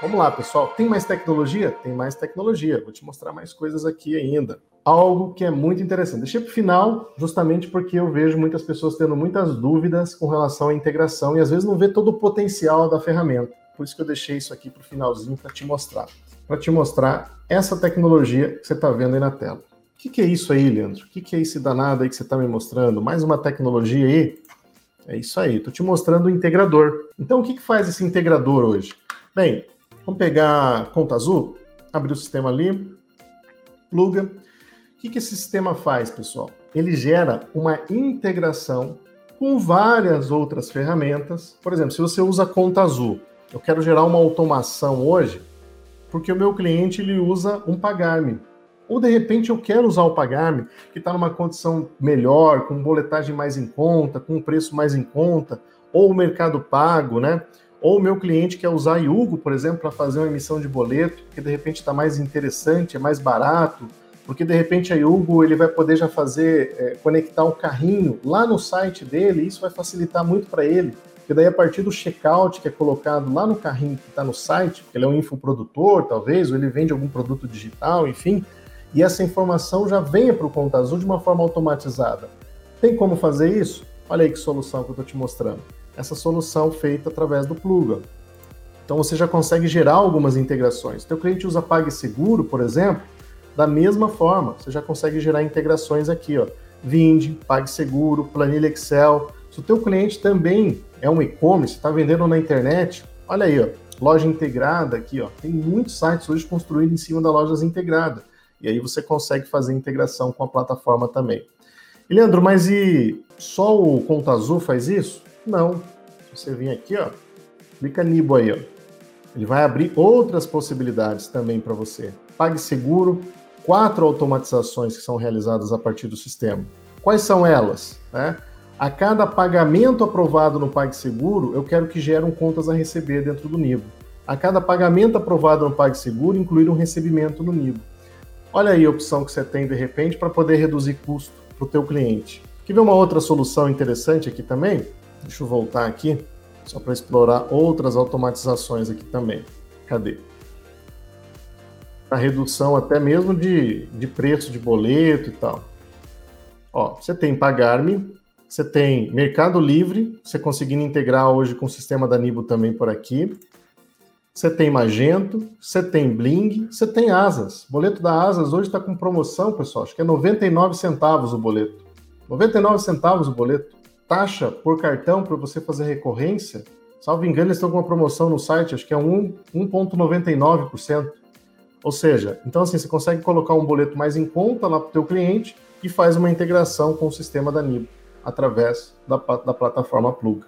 Vamos lá, pessoal. Tem mais tecnologia? Tem mais tecnologia. Vou te mostrar mais coisas aqui ainda. Algo que é muito interessante. Deixei para o final, justamente porque eu vejo muitas pessoas tendo muitas dúvidas com relação à integração e às vezes não vê todo o potencial da ferramenta. Por isso que eu deixei isso aqui para o finalzinho para te mostrar. Para te mostrar essa tecnologia que você está vendo aí na tela. O que, que, é isso aí, Leandro? O que, que, é esse danado aí que você está me mostrando? Mais uma tecnologia aí? É isso aí, estou te mostrando o integrador. Então, o que, que faz esse integrador hoje? Bem, Vamos pegar conta azul, abrir o sistema ali, pluga. O que, que esse sistema faz, pessoal? Ele gera uma integração com várias outras ferramentas. Por exemplo, se você usa conta azul, eu quero gerar uma automação hoje, porque o meu cliente ele usa um pagar-me. Ou de repente eu quero usar o pagar-me, que está numa condição melhor, com boletagem mais em conta, com um preço mais em conta, ou o mercado pago, né? Ou o meu cliente quer usar Yugo, por exemplo, para fazer uma emissão de boleto, que de repente está mais interessante, é mais barato, porque de repente a Yugo ele vai poder já fazer, é, conectar o carrinho lá no site dele, e isso vai facilitar muito para ele. Porque daí a partir do checkout que é colocado lá no carrinho que está no site, porque ele é um infoprodutor, talvez, ou ele vende algum produto digital, enfim, e essa informação já venha para o Conta Azul de uma forma automatizada. Tem como fazer isso? Olha aí que solução que eu estou te mostrando essa solução feita através do Pluga. Então você já consegue gerar algumas integrações. Teu cliente usa PagSeguro, por exemplo, da mesma forma, você já consegue gerar integrações aqui, ó. Vind, PagSeguro, planilha Excel. Se o teu cliente também é um e-commerce, está vendendo na internet, olha aí, ó, loja integrada aqui, ó. Tem muitos sites hoje construídos em cima da lojas integrada. E aí você consegue fazer integração com a plataforma também. E Leandro, mas e só o Conta Azul faz isso? Não. Você vem aqui, ó, clica Nibo aí, ó. Ele vai abrir outras possibilidades também para você. PagSeguro, quatro automatizações que são realizadas a partir do sistema. Quais são elas? Né? A cada pagamento aprovado no PagSeguro, eu quero que geram contas a receber dentro do Nibo. A cada pagamento aprovado no PagSeguro, incluir um recebimento no Nibo. Olha aí a opção que você tem de repente para poder reduzir custo para o teu cliente. Quer ver uma outra solução interessante aqui também? Deixa eu voltar aqui, só para explorar outras automatizações aqui também. Cadê? A redução até mesmo de, de preço de boleto e tal. Ó, você tem Pagar-me, você tem Mercado Livre, você conseguindo integrar hoje com o sistema da Nibo também por aqui. Você tem Magento, você tem Bling, você tem Asas. O boleto da Asas hoje está com promoção, pessoal. Acho que é 99 centavos o boleto. 99 centavos o boleto taxa por cartão para você fazer recorrência, salvo engano, eles estão com uma promoção no site, acho que é 1,99%. Ou seja, então assim, você consegue colocar um boleto mais em conta lá para o teu cliente e faz uma integração com o sistema da Nibo através da, da plataforma Plug.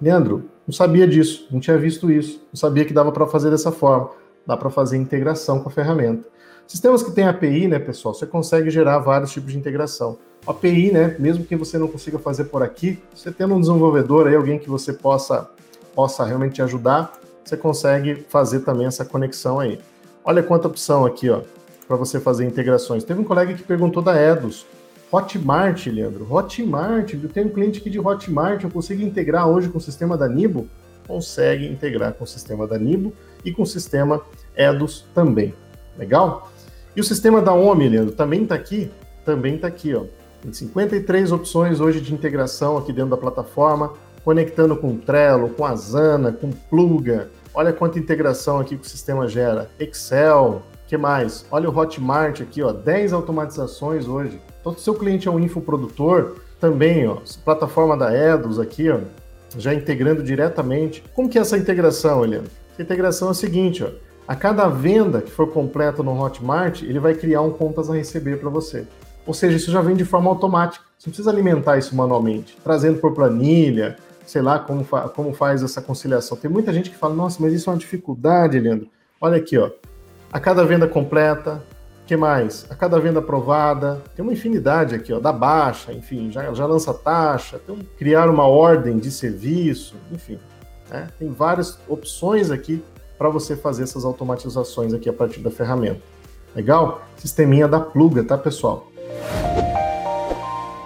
Leandro, não sabia disso, não tinha visto isso, não sabia que dava para fazer dessa forma. Dá para fazer integração com a ferramenta. Sistemas que têm API, né, pessoal, você consegue gerar vários tipos de integração. API, né? Mesmo que você não consiga fazer por aqui, você tendo um desenvolvedor aí, alguém que você possa, possa realmente ajudar, você consegue fazer também essa conexão aí. Olha quanta opção aqui, ó, para você fazer integrações. Teve um colega que perguntou da Edus. Hotmart, Leandro. Hotmart, eu tenho um cliente aqui de Hotmart, eu consigo integrar hoje com o sistema da Nibo? Consegue integrar com o sistema da Nibo e com o sistema Edus também. Legal? E o sistema da OMI, Leandro, também está aqui? Também está aqui, ó. Tem 53 opções hoje de integração aqui dentro da plataforma, conectando com Trello, com Asana, com Pluga. Olha quanta integração aqui que o sistema gera. Excel, que mais? Olha o Hotmart aqui, ó, 10 automatizações hoje. Então, se seu cliente é um infoprodutor, também, ó, plataforma da Edus aqui, ó, já integrando diretamente. Como que é essa integração, Helena? Essa integração é a seguinte, ó, a cada venda que for completa no Hotmart, ele vai criar um contas a receber para você. Ou seja, isso já vem de forma automática. Você não precisa alimentar isso manualmente, trazendo por planilha, sei lá como, fa como faz essa conciliação. Tem muita gente que fala, nossa, mas isso é uma dificuldade, Leandro. Olha aqui, ó. A cada venda completa, que mais? A cada venda aprovada, tem uma infinidade aqui, ó, da baixa, enfim, já, já lança taxa, criar uma ordem de serviço, enfim. Né? Tem várias opções aqui para você fazer essas automatizações aqui a partir da ferramenta. Legal? Sisteminha da pluga, tá, pessoal?